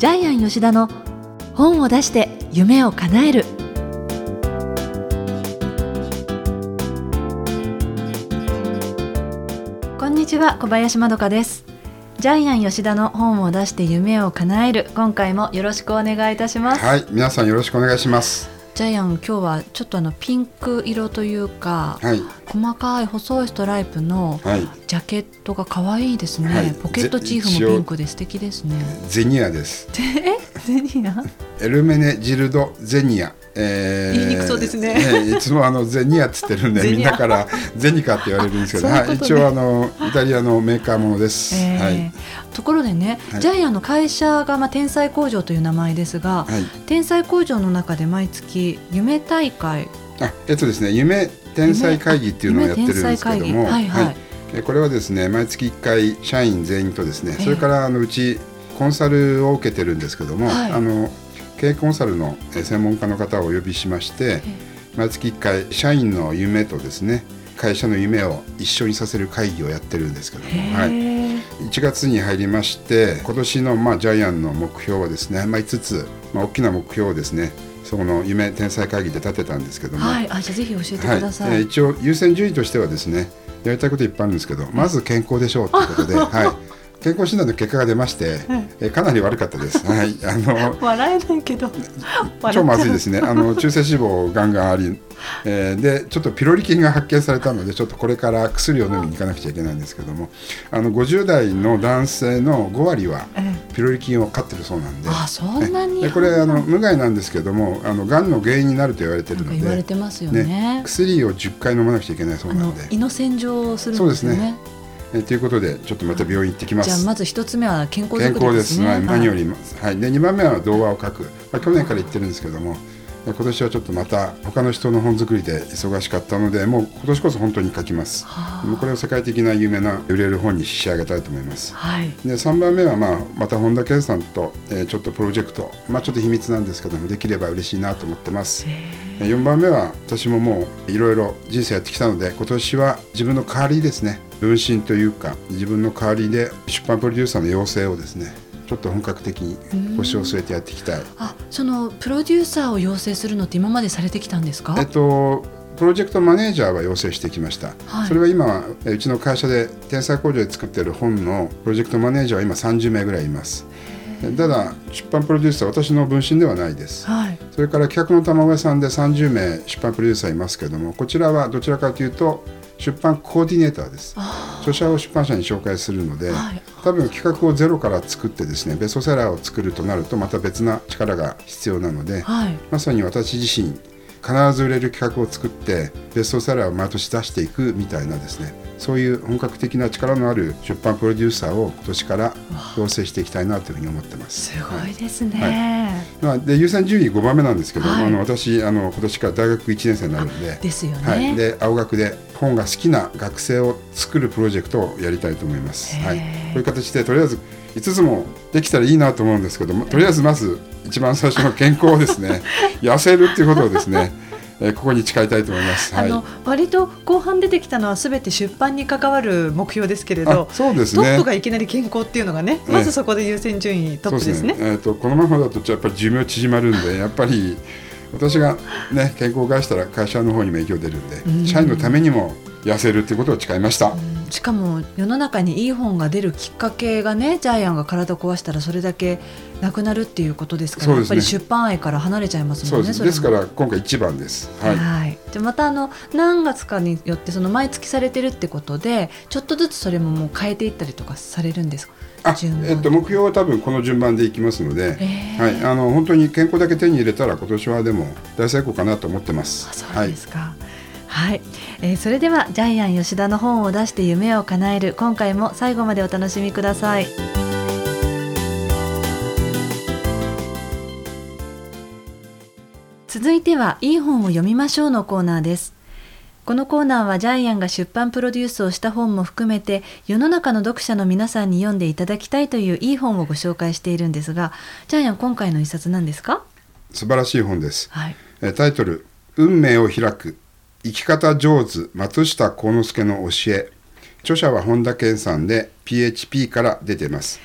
ジャイアン吉田の本を出して夢を叶える。こんにちは小林まどかです。ジャイアン吉田の本を出して夢を叶える。今回もよろしくお願いいたします。はい皆さんよろしくお願いします。ジャイアン今日はちょっとあのピンク色というか、はい。細かい細いストライプのはいジャケットが可愛いですね、はい。ポケットチーフもピンクで素敵ですね。ゼニアです。え？ゼニア？エルメネジルドゼニア。えー言いにくそうですね。えいつもあのゼニアっつってるんでみんなからゼニカって言われるんですけど、ね。一応あのイタリアのメーカーものです、えー。はい。ところでね、はい。ジャイアンの会社が、まあ、天才工場という名前ですが、はい。天才工場の中で毎月夢大会。あえっとですね夢天才会議っていうのをやってるんですけども、夢天才会議。はいはい。えこれはですね毎月1回社員全員とですね、ええ。それからあのうちコンサルを受けてるんですけども、はい。あの経営コンサルのえ専門家の方をお呼びしまして毎月1回社員の夢とですね会社の夢を一緒にさせる会議をやってるんですけども、へはい、ー1月に入りまして今年のまあジャイアンの目標はですね、まあ、5つ、まあ、大きな目標をですねそこの夢天才会議で立てたんですけども、はい、あじゃあぜひ教えてください、はい。えー一応優先順位としてはですねやりたいこといっぱいあるんですけどまず健康でしょうということで、はい、健康診断の結果が出まして、えーかなり悪かったです。はい、あの 笑えないけど超まずいですね。あの 中性脂肪がんがあり、えーでちょっとピロリ菌が発見されたのでちょっとこれから薬を飲みに行かなくちゃいけないんですけども、あの50代の男性の5割はえピロリ菌を飼ってるそうなんで。あそんなにでこれあの無害なんですけどもあのがんの原因になると言われてるのなんか言われで、てますよね。薬を10回飲まなくちゃいけないそうなんで。胃の洗浄をするんですよね。そうですえということでちょっとまた病院行ってきます。じゃあまず一つ目は健康ですす。ね、何よりも、はい、で2番目は動画を書く、まあ、去年から言ってるんですけども今年はちょっとまた他の人の本作りで忙しかったのでもう今年こそ本当に書きます。はあ。もうこれを世界的な有名な売れる本に仕上げたいと思います。はい。で3番目は、まあ、また本田健さんと、えーちょっとプロジェクト、まあ、ちょっと秘密なんですけどもできれば嬉しいなと思ってます。へ4番目は私ももういろいろ人生やってきたので今年は自分の代わりですね。分身というか自分の代わりで出版プロデューサーの養成をですねちょっと本格的に腰を据えてやっていきたい。あそのプロデューサーを養成するのって今までされてきたんですか？えっとプロジェクトマネージャーは養成してきました、はい。それは今えうちの会社で天才工場で作ってる本のプロジェクトマネージャーは今30名ぐらいいます。ただ出版プロデューサーは私の分身ではないです。はい。それから企画の卵屋さんで30名出版プロデューサーいますけどもこちらはどちらかというと出版コーディネーターです。著者を出版社に紹介するので、はい。多分企画をゼロから作ってですねベストセラーを作るとなるとまた別な力が必要なので、はい。まさに私自身必ず売れる企画を作ってベストセラーを毎年出していくみたいなですねそういう本格的な力のある出版プロデューサーを今年から養成していきたいなというふうに思ってます。すごはいですね、まあ、で優先順位5番目なんですけど、はい。あの私あの今年から大学1年生になるんで。ですよね、はい、で青学で本が好きな学生を作るプロジェクトをやりたいと思います。はい、こういう形でとりあえず5つもできたらいいなと思うんですけどもとりあえずまず一番最初の健康をですね 痩せるっていうことをですね、えーここに誓いたいと思います。はい、あの割と後半出てきたのはすべて出版に関わる目標ですけれどあそうですねトップがいきなり健康っていうのがね、ええまずそこで優先順位トップですね。えー、とこのままだとやっぱり寿命縮まるんでやっぱり私が、ね、健康を害したら会社の方にも影響出るんで、うん社員のためにも痩せるっていうことを誓いました。しかも世の中にいい本が出るきっかけがねジャイアンが体壊したらそれだけなくなるっていうことですからそうですね。やっぱり出版愛から離れちゃいますもね。そうんです。ですから今回一番です。はい。はい、じゃあまたあの何月かによってその毎月されてるってことでちょっとずつそれももう変えていったりとかされるんですか？あえっと、目標は多分この順番でいきますので、えー。はい、あの本当に健康だけ手に入れたら今年はでも大成功かなと思ってます。あそうですか。はい、えーそれではジャイアン吉田の本を出して夢を叶える今回も最後までお楽しみください。続いてはいい本を読みましょうのコーナーです。このコーナーはジャイアンが出版プロデュースをした本も含めて世の中の読者の皆さんに読んでいただきたいといういい本をご紹介しているんですがジャイアン今回の一冊何ですか？素晴らしい本です。はい。えータイトル「運命を開く生き方上手松下幸之助の教え」著者は本田健さんで PHP から出てます。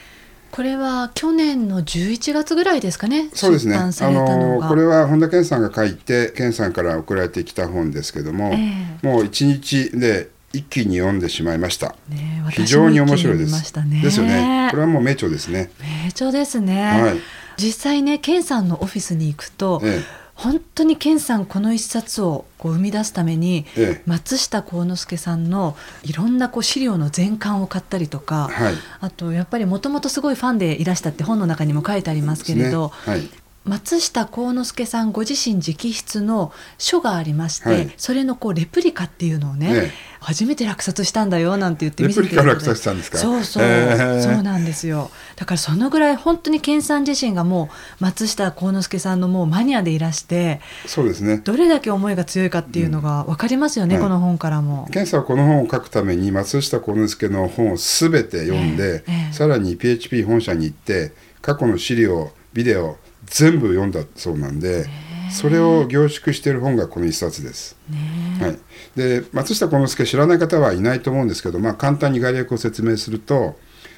これは去年の11月ぐらいですかねそうですね。あのこれは本田健さんが書いて健さんから送られてきた本ですけども、えもう一日で一気に読んでしまいました。ねえ非常に面白いです。ね。ですよね。これはもう名著ですね。名著ですね、はい。実際ね健さんのオフィスに行くと、え本当に健さんこの一冊をこう生み出すために、ええ。松下幸之助さんのいろんなこう資料の全巻を買ったりとか、はい。あとやっぱりもともとすごいファンでいらしたって本の中にも書いてありますけれど、ね。はい松下幸之助さんご自身直筆の書がありまして、はい。それのこうレプリカっていうのをね、ええ。初めて落札したんだよなんて言って見せてレプリカ落札したんですか？そうそう、へえ。そうなんですよ。だからそのぐらい本当に健さん自身がもう松下幸之助さんのもうマニアでいらしてそうですね。どれだけ思いが強いかっていうのが分かりますよね、はいこの本からも。健さんはこの本を書くために松下幸之助の本をすべて読んで、ええ。ええ。さらに PHP 本社に行って過去の資料ビデオ全部読んだそうなんで、それを凝縮している本がこの一冊です。ねはい、で松下幸之助知らない方はいないと思うんですけど、まあ、簡単に概略を説明すると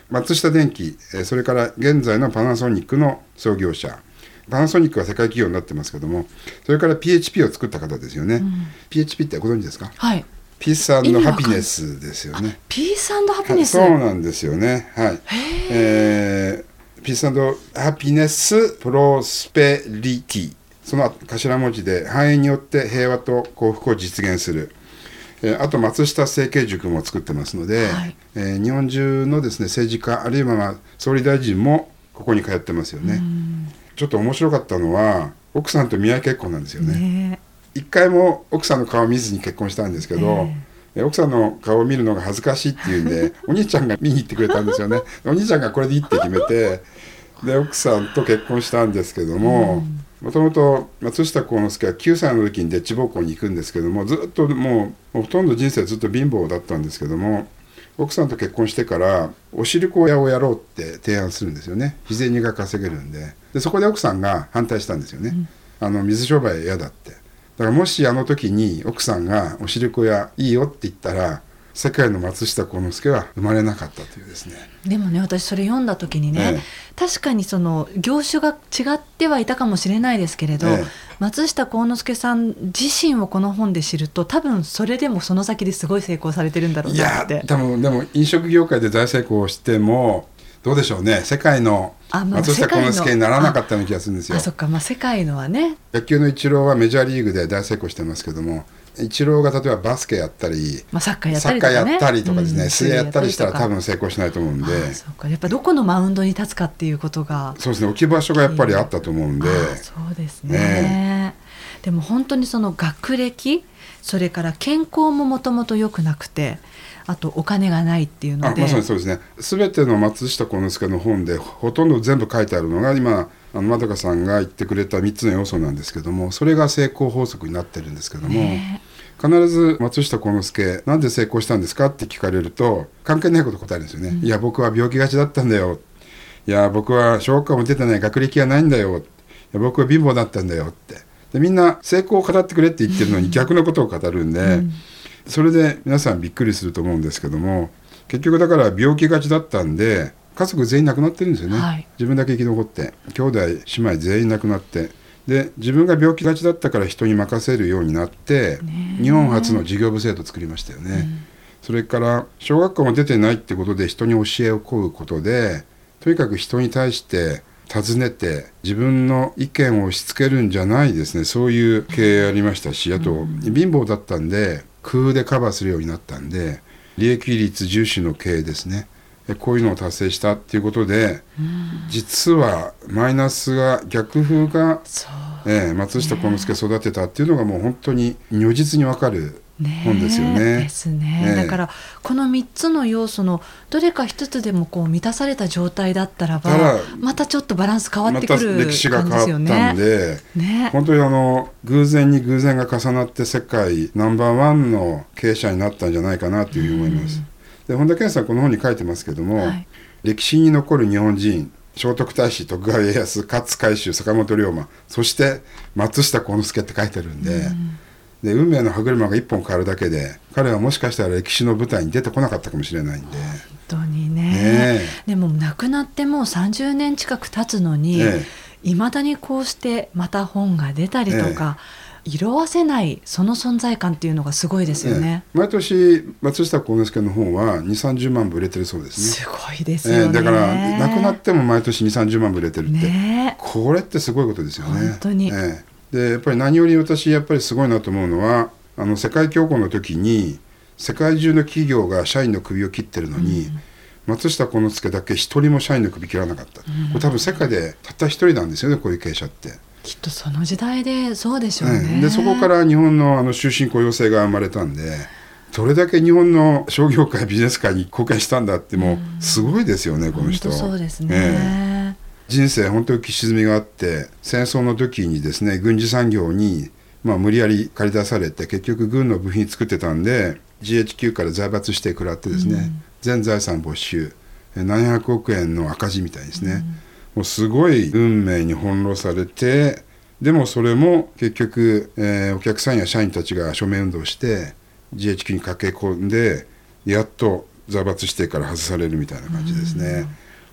松下電機えーそれから現在のパナソニックの創業者。パナソニックは世界企業になってますけどもそれから PHP を作った方ですよね、PHP ってご存知ですか？はい。ピースハピネスですよね。ピースハピネス、はい。そうなんですよね。はい。えーピースハピネスプロスペリティ。その頭文字で繁栄によって平和と幸福を実現する。えーあと松下政経塾も作ってますので、はい。えー日本中のですね政治家あるいはまあ総理大臣もここに通ってますよね。ちょっと面白かったのは奥さんと見合い結婚なんですよね。ね一回も奥さんの顔を見ずに結婚したんですけど、ええ奥さんの顔を見るのが恥ずかしいっていうんで お兄ちゃんが見に行ってくれたんですよね。お兄ちゃんがこれでいいって決めてで奥さんと結婚したんですけどももともと松下幸之助は9歳の時にデッチ奉公に行くんですけどもずっともうほとんど人生ずっと貧乏だったんですけども奥さんと結婚してからお汁粉屋をやろうって提案するんですよね。日銭が稼げるんで。でそこで奥さんが反対したんですよね、あの水商売嫌だってだからもしあの時に奥さんがお汁粉屋いいよって言ったら世界の松下幸之助は生まれなかったというですね。でもね私それ読んだ時にね、ええ。確かにその業種が違ってはいたかもしれないですけれど、ええ。松下幸之助さん自身をこの本で知ると多分それでもその先ですごい成功されてるんだろういやなって。多分でも飲食業界で大成功してもどうでしょうね。世界の松下幸之助にならなかったような気がするんですよ。あそっか。まあ世界のはね。野球のイチローはメジャーリーグで大成功してますけどもイチローが例えばバスケやったりまあ、サッカーやったりとかやったりとかですね、うん水泳やったりしたら多分成功しないと思うんで。あそうか。やっぱどこのマウンドに立つかっていうことが。そうですね。置き場所がやっぱりあったと思うんで、あそうですね、でも本当にその学歴それから健康ももともと良くなくてあとお金がないっていうので。あまさにそうですね。全ての松下幸之助の本でほとんど全部書いてあるのが今あのまどかさんが言ってくれた3つの要素なんですけどもそれが成功法則になってるんですけども、ね。必ず松下幸之助なんで成功したんですかって聞かれると関係ないこと答えるんですよね、いや僕は病気がちだったんだよ。いや僕は小学校も出てない学歴がないんだよ。いや僕は貧乏だったんだよって。でみんな成功を語ってくれって言ってるのに逆のことを語るんで、それで皆さんびっくりすると思うんですけども結局だから病気がちだったんで家族全員亡くなってるんですよね、はい。自分だけ生き残って兄弟姉妹全員亡くなってで自分が病気がちだったから人に任せるようになって、日本初の事業部制度を作りましたよね、それから小学校も出てないってことで人に教えを請うことでとにかく人に対して尋ねて自分の意見を押し付けるんじゃないですね。そういう経営ありましたしあと貧乏だったんで空でカバーするようになったんで利益率重視の経営ですね。えこういうのを達成したっていうことで実はマイナスが逆風が、ええ松下幸之助育てたっていうのがもう本当に如実にわかるね本ですよね。ですね、ええ。だからこの3つの要素のどれか一つでもこう満たされた状態だったらばまたちょっとバランス変わってくまたる歴史が感変わった。んでね。本当にあの偶然に偶然が重なって世界ナンバーワンの経営者になったんじゃないかなというふうに思います。で本田健さんこの本に書いてますけども、はい。歴史に残る日本人聖徳太子徳川家康勝海舟坂本龍馬そして松下幸之助って書いてるんで,、で運命の歯車が一本変わるだけで彼はもしかしたら歴史の舞台に出てこなかったかもしれないんで。当にねねでも亡くなってもう30年近く経つのに、えいまだにこうしてまた本が出たりとか、色あせないその存在感っていうのがすごいですよね。ええ毎年松下幸之助の本は2 3 0万部売れてるそうですね。すごいですよね。ええだから亡くなっても毎年2 3 0万部売れてるって、ねこれってすごいことですよね。本当にええでやっぱり何より私やっぱりすごいなと思うのはあの世界恐慌の時に世界中の企業が社員の首を切ってるのに、松下幸之助だけ一人も社員の首切らなかった、これ多分世界でたった一人なんですよねこういう経営者って。きっとその時代でそうでしょうね。ええでそこから日本のあの終身雇用制が生まれたんでどれだけ日本の商業界ビジネス界に貢献したんだってもうすごいですよね、この人。そうですえね。え人生本当に浮き沈みがあって戦争の時にですね軍事産業に、まあ、無理やり借り出されて結局軍の部品作ってたんで GHQ から財閥指定食らってですね、全財産没収え700億円の赤字みたいですね、もうすごい運命に翻弄されてでもそれも結局、えーお客さんや社員たちが署名運動して GHQ に駆け込んでやっと財閥指定から外されるみたいな感じですね、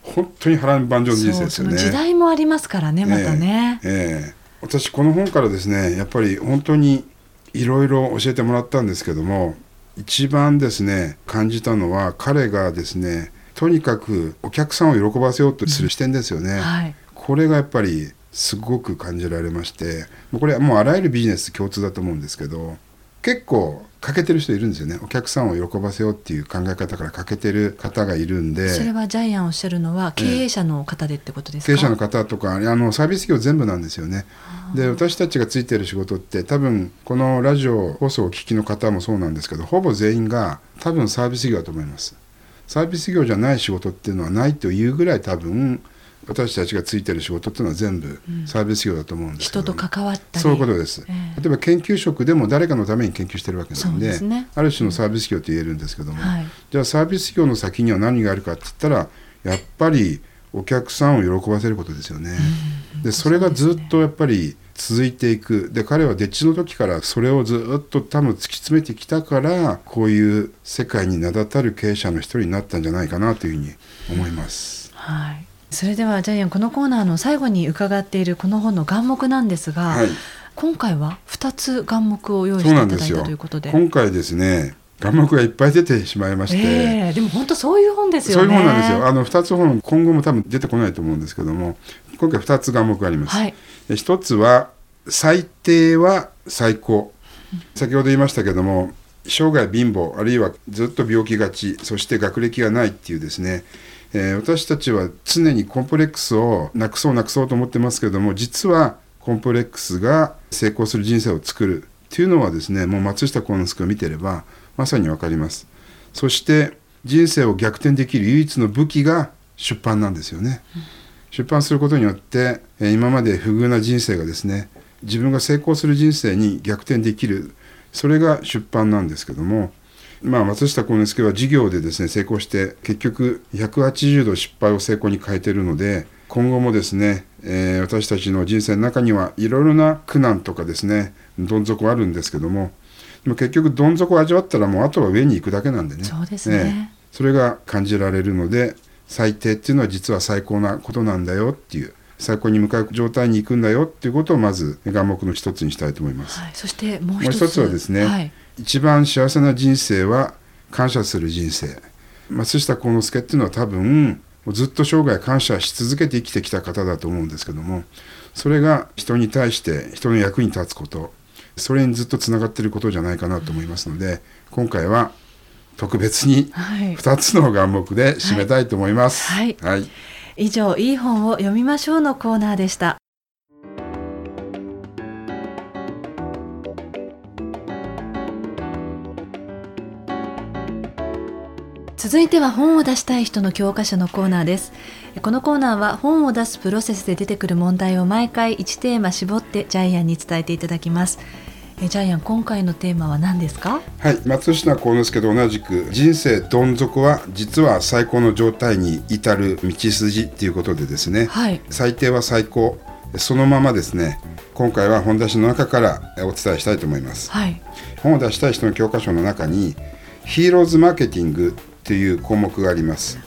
本当に波乱万丈の人生ですよね時代もありますからねまたね。ええ私この本からですねやっぱり本当にいろいろ教えてもらったんですけども一番ですね感じたのは彼がですねとにかくお客さんを喜ばせようとする視点ですよね、はい。これがやっぱりすごく感じられましてこれはもうあらゆるビジネス共通だと思うんですけど結構欠けてる人いるんですよねお客さんを喜ばせようっていう考え方から欠けてる方がいるんでそれはジャイアンおっしゃるのは経営者の方でってことですか？経営者の方とかあのサービス業全部なんですよね。で私たちがついてる仕事って多分このラジオ放送をお聞きの方もそうなんですけどほぼ全員が多分サービス業だと思います。サービス業じゃない仕事っていうのはないというぐらい多分私たちがついてる仕事っていうのは全部サービス業だと思うんですけど、人と関わったり。そういうことです、ええ例えば研究職でも誰かのために研究してるわけなんでねある種のサービス業と言えるんですけども、はい。じゃあサービス業の先には何があるかって言ったらやっぱりお客さんを喜ばせることですよね。でそれがずっとやっぱり続いていくで彼はデッチの時からそれをずっと多分突き詰めてきたからこういう世界に名だたる経営者の一人になったんじゃないかなというふうに思います。はい。それではジャイアンこのコーナーの最後に伺っているこの本の眼目なんですが、はい、今回は2つ眼目を用意していただいたということで。今回ですね眼目がいっぱい出てしまいまして、ええでも本当そういう本ですよね。そういう本なんですよあの2つ本今後も多分出てこないと思うんですけども今回2つ眼目があります。はい。で一つは最低は最高先ほど言いましたけども生涯貧乏あるいはずっと病気がちそして学歴がないっていうですね、えー私たちは常にコンプレックスをなくそうなくそうと思ってますけども実はコンプレックスが成功する人生を作るっていうのはですねもう松下幸之助を見てればまさに分かります。そして人生を逆転できる唯一の武器が出版なんですよね、出版することによってえー今まで不遇な人生がですね自分が成功する人生に逆転できる。それが出版なんですけどもまあ松下幸之助は事業でですね成功して結局180度失敗を成功に変えているので今後もですね、えー私たちの人生の中にはいろいろな苦難とかですねどん底あるんですけどもでも結局どん底を味わったらもうあとは上に行くだけなんでねそうですねええそれが感じられるので最低っていうのは実は最高なことなんだよっていう最高に向かう状態に行くんだよっていうことをまず眼目の一つにしたいと思います。はい。そしてもう一つはですね、はい。一番幸せな人生は感謝する人生松下幸之助っていうのは多分ずっと生涯感謝し続けて生きてきた方だと思うんですけどもそれが人に対して人の役に立つことそれにずっとつながっていることじゃないかなと思いますので今回は特別にはい。2つの眼目で締めたいと思います。はいはい以上いい本を読みましょうのコーナーでした。続いては本を出したい人の教科書のコーナーです。このコーナーは本を出すプロセスで出てくる問題を毎回1テーマ絞ってジャイアンに伝えていただきます。えジャイアン今回のテーマは何ですか？はい、松下幸之助と同じく人生どん底は実は最高の状態に至る道筋っていうことでですね、はい。最低は最高そのままですね今回は本出しの中からえお伝えしたいと思います。はい。本を出したい人の教科書の中にヒーローズマーケティングっていう項目があります。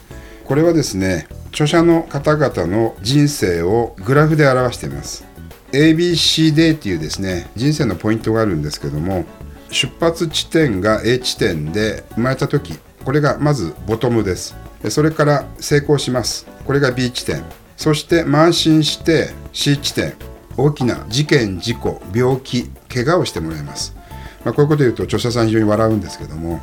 これはですね著者の方々の人生をグラフで表しています。ABCD っていうですね人生のポイントがあるんですけども出発地点が A 地点で生まれた時これがまずボトムです。それから成功します。これが B 地点。そして慢心して C 地点。大きな事件事故病気怪我をしてもらいます、まあ、こういうことを言うと著者さん非常に笑うんですけども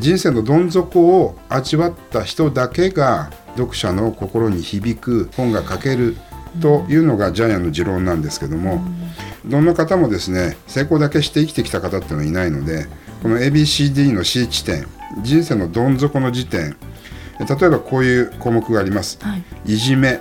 人生のどん底を味わった人だけが読者の心に響く本が書けるというのがジャイアンの持論なんですけども、どんな方もですね成功だけして生きてきた方っていうのはいないのでこの ABCD の C 地点人生のどん底の時点例えばこういう項目があります、はい、いじめ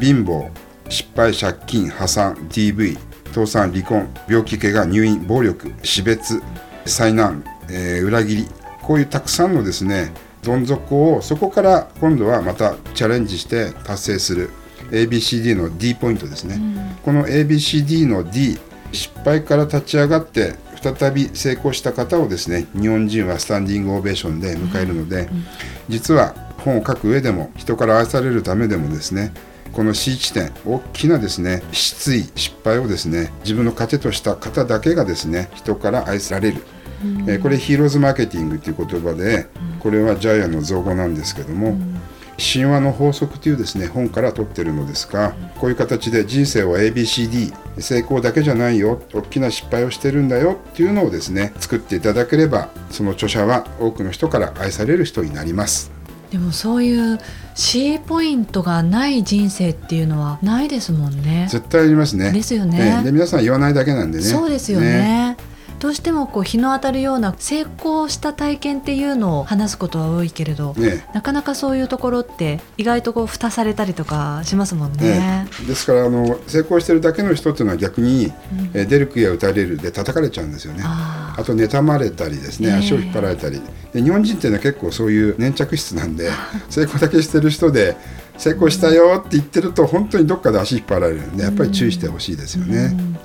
貧乏失敗借金破産 DV 倒産離婚病気怪我入院暴力死別災難、えー、裏切りこういうたくさんのですねどん底をそこから今度はまたチャレンジして達成する ABCD の D ポイントですね、うん、この ABCD の D 失敗から立ち上がって再び成功した方をですね日本人はスタンディングオベーションで迎えるので、うん、実は本を書く上でも人から愛されるためでもですねこの C 地点大きなですね失意失敗をですね自分の糧とした方だけがですね人から愛される、うん、えー、これヒーローズマーケティングっていう言葉で、これはジャイアンの造語なんですけども、うん、神話の法則というですね本から取ってるのですが、こういう形で人生は ABCD 成功だけじゃないよ大きな失敗をしてるんだよっていうのをですね作っていただければその著者は多くの人から愛される人になります。でもそういう C ポイントがない人生っていうのはないですもんね。絶対ありますね。ですよね。で皆さん言わないだけなんでね。そうですよね。ねどうしてもこう日の当たるような成功した体験っていうのを話すことは多いけれど、ね、なかなかそういうところって意外とこう蓋されたりとかしますもんね。ねですからあの成功してるだけの人っていうのは逆に、うん、え出る杭は打たれるで叩かれちゃうんですよね。あと妬まれたりですね足を引っ張られたり、で日本人っていうのは結構そういう粘着質なんで成功だけしてる人で成功したよって言ってると本当にどっかで足引っ張られるんでやっぱり注意してほしいですよね。うんうん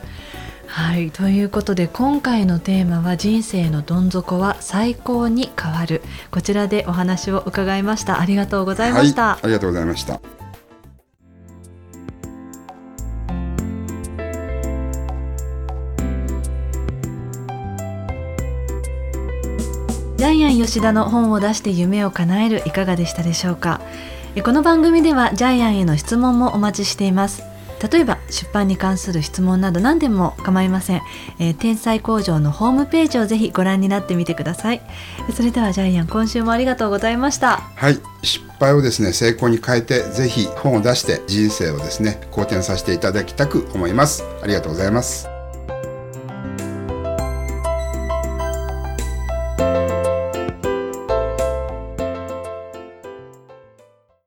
はいということで今回のテーマは「人生のどん底は最高に変わる」こちらでお話を伺いました。ありがとうございました、はい、ありがとうございました。ジャイアン吉田の本を出して夢を叶えるいかがでしたでしょうか。この番組ではジャイアンへの質問もお待ちしています。例えば出版に関する質問など何でも構いません、えー、天才工場のホームページをぜひご覧になってみてください。それではジャイアン今週もありがとうございました。はい。失敗をですね成功に変えてぜひ本を出して人生をですね好転させていただきたく思います。ありがとうございます。